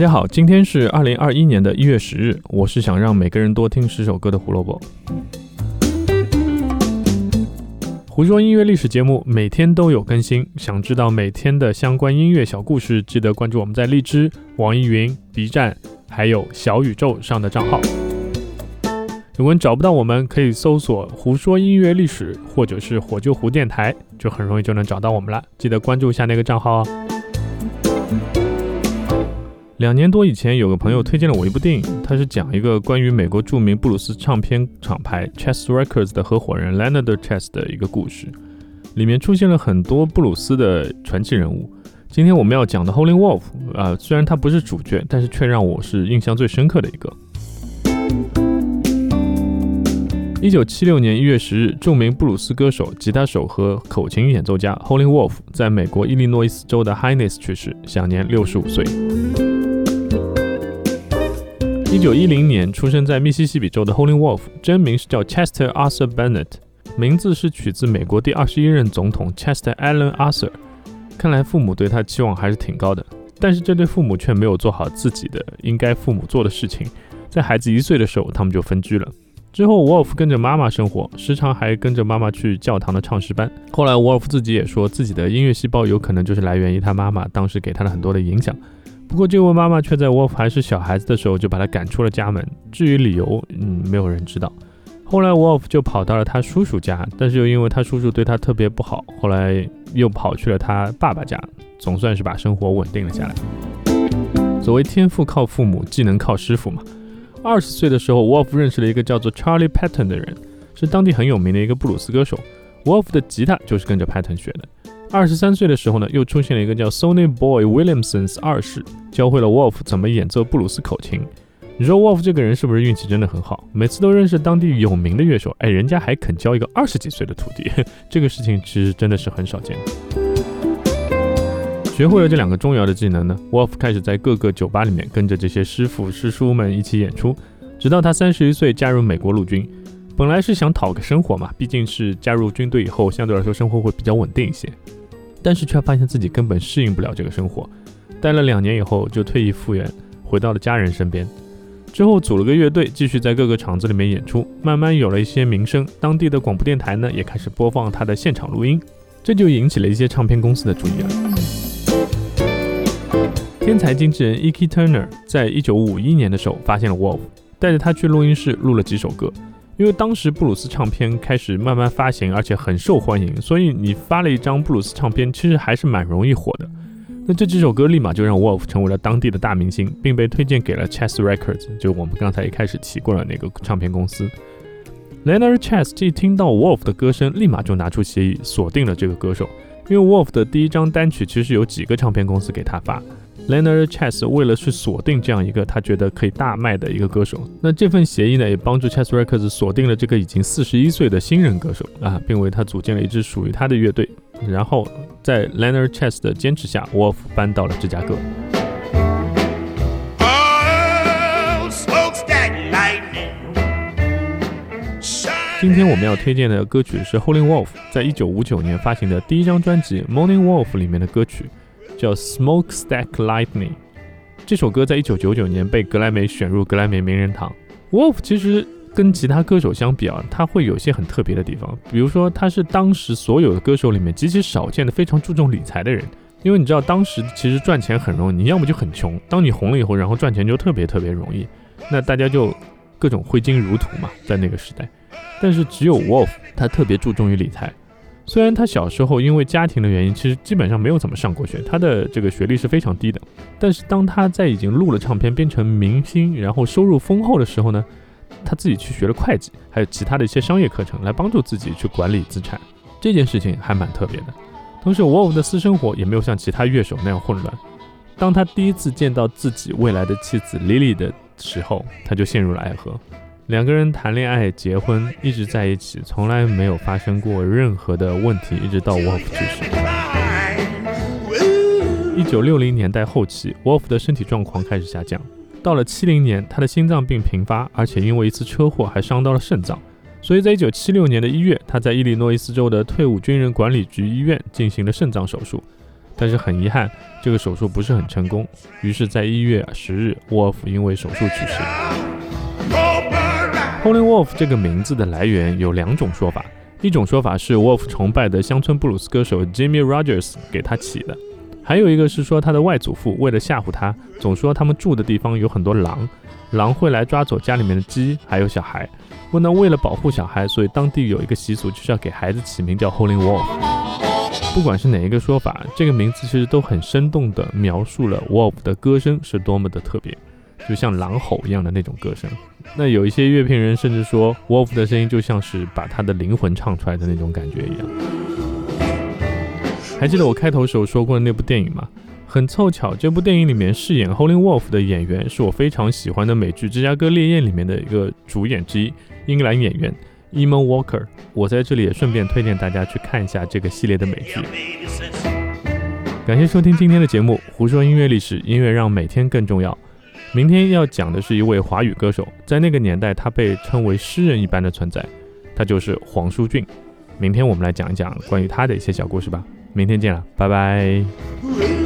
大家好，今天是二零二一年的一月十日，我是想让每个人多听十首歌的胡萝卜。胡说音乐历史节目每天都有更新，想知道每天的相关音乐小故事，记得关注我们在荔枝、网易云、B 站还有小宇宙上的账号。如果你找不到我们，可以搜索“胡说音乐历史”或者是“火救湖电台”，就很容易就能找到我们了。记得关注一下那个账号哦。两年多以前，有个朋友推荐了我一部电影，它是讲一个关于美国著名布鲁斯唱片厂牌 Chess Records 的合伙人 Leonard Chess 的一个故事，里面出现了很多布鲁斯的传奇人物。今天我们要讲的 Holy Wolf，啊，虽然他不是主角，但是却让我是印象最深刻的一个。一九七六年一月十日，著名布鲁斯歌手、吉他手和口琴演奏家 Holy Wolf 在美国伊利诺伊斯州的 Hines 去世，享年六十五岁。一九一零年出生在密西西比州的 Holy Wolf，真名是叫 Chester Arthur Bennett，名字是取自美国第二十一任总统 Chester Alan Arthur。看来父母对他期望还是挺高的，但是这对父母却没有做好自己的应该父母做的事情。在孩子一岁的时候，他们就分居了。之后，Wolf 跟着妈妈生活，时常还跟着妈妈去教堂的唱诗班。后来，Wolf 自己也说自己的音乐细胞有可能就是来源于他妈妈当时给他的很多的影响。不过，这位妈妈却在 Wolf 还是小孩子的时候就把他赶出了家门。至于理由，嗯，没有人知道。后来，Wolf 就跑到了他叔叔家，但是又因为他叔叔对他特别不好，后来又跑去了他爸爸家，总算是把生活稳定了下来。所谓天赋靠父母，技能靠师傅嘛。二十岁的时候，Wolf 认识了一个叫做 Charlie Patton 的人，是当地很有名的一个布鲁斯歌手。Wolf 的吉他就是跟着 Patton 学的。二十三岁的时候呢，又出现了一个叫 Sony Boy Williamson 二世，教会了 Wolf 怎么演奏布鲁斯口琴。你说 Wolf 这个人是不是运气真的很好？每次都认识当地有名的乐手，哎，人家还肯教一个二十几岁的徒弟，这个事情其实真的是很少见。学会了这两个重要的技能呢，Wolf 开始在各个酒吧里面跟着这些师傅师叔们一起演出，直到他三十一岁加入美国陆军。本来是想讨个生活嘛，毕竟是加入军队以后，相对来说生活会比较稳定一些。但是却发现自己根本适应不了这个生活，待了两年以后就退役复员，回到了家人身边。之后组了个乐队，继续在各个厂子里面演出，慢慢有了一些名声。当地的广播电台呢也开始播放他的现场录音，这就引起了一些唱片公司的注意了。天才经纪人 E.K. Turner 在一九五一年的时候发现了 Wolf，带着他去录音室录了几首歌。因为当时布鲁斯唱片开始慢慢发行，而且很受欢迎，所以你发了一张布鲁斯唱片，其实还是蛮容易火的。那这几首歌立马就让 Wolf 成为了当地的大明星，并被推荐给了 Chess Records，就我们刚才一开始提过的那个唱片公司。Leonard Chess 一听到 Wolf 的歌声，立马就拿出协议锁定了这个歌手，因为 Wolf 的第一张单曲其实有几个唱片公司给他发。Leonard Chess 为了去锁定这样一个他觉得可以大卖的一个歌手，那这份协议呢，也帮助 Chess Records 锁定了这个已经四十一岁的新人歌手啊，并为他组建了一支属于他的乐队。然后在 Leonard Chess 的坚持下，Wolf 搬到了芝加哥。今天我们要推荐的歌曲是 Holy Wolf 在一九五九年发行的第一张专辑《Morning Wolf》里面的歌曲。叫 Smokestack Lightning，这首歌在一九九九年被格莱美选入格莱美名人堂。Wolf 其实跟其他歌手相比啊，他会有些很特别的地方，比如说他是当时所有的歌手里面极其少见的非常注重理财的人。因为你知道当时其实赚钱很容易，你要么就很穷，当你红了以后，然后赚钱就特别特别容易，那大家就各种挥金如土嘛，在那个时代。但是只有 Wolf 他特别注重于理财。虽然他小时候因为家庭的原因，其实基本上没有怎么上过学，他的这个学历是非常低的。但是当他在已经录了唱片，变成明星，然后收入丰厚的时候呢，他自己去学了会计，还有其他的一些商业课程，来帮助自己去管理资产。这件事情还蛮特别的。同时，Wolf 的私生活也没有像其他乐手那样混乱。当他第一次见到自己未来的妻子 Lily 的时候，他就陷入了爱河。两个人谈恋爱、结婚，一直在一起，从来没有发生过任何的问题，一直到 Wolf 去世。一九六零年代后期，Wolf 的身体状况开始下降，到了七零年，他的心脏病频发，而且因为一次车祸还伤到了肾脏，所以在一九七六年的一月，他在伊利诺伊斯州的退伍军人管理局医院进行了肾脏手术。但是很遗憾，这个手术不是很成功。于是，在一月十日，沃夫因为手术去世。Holy Wolf 这个名字的来源有两种说法，一种说法是 Wolf 崇拜的乡村布鲁斯歌手 Jimmy Rogers 给他起的，还有一个是说他的外祖父为了吓唬他，总说他们住的地方有很多狼，狼会来抓走家里面的鸡还有小孩。问到为了保护小孩，所以当地有一个习俗，就是要给孩子起名叫 Holy Wolf。不管是哪一个说法，这个名字其实都很生动地描述了 Wolf 的歌声是多么的特别，就像狼吼一样的那种歌声。那有一些乐评人甚至说，Wolf 的声音就像是把他的灵魂唱出来的那种感觉一样。还记得我开头时候说过的那部电影吗？很凑巧，这部电影里面饰演 Holy Wolf 的演员是我非常喜欢的美剧《芝加哥烈焰》里面的一个主演之一，英格兰演员 Eamon Walker。我在这里也顺便推荐大家去看一下这个系列的美剧。感谢收听今天的节目，胡说音乐历史，音乐让每天更重要。明天要讲的是一位华语歌手，在那个年代他被称为诗人一般的存在，他就是黄舒骏。明天我们来讲一讲关于他的一些小故事吧。明天见了，拜拜。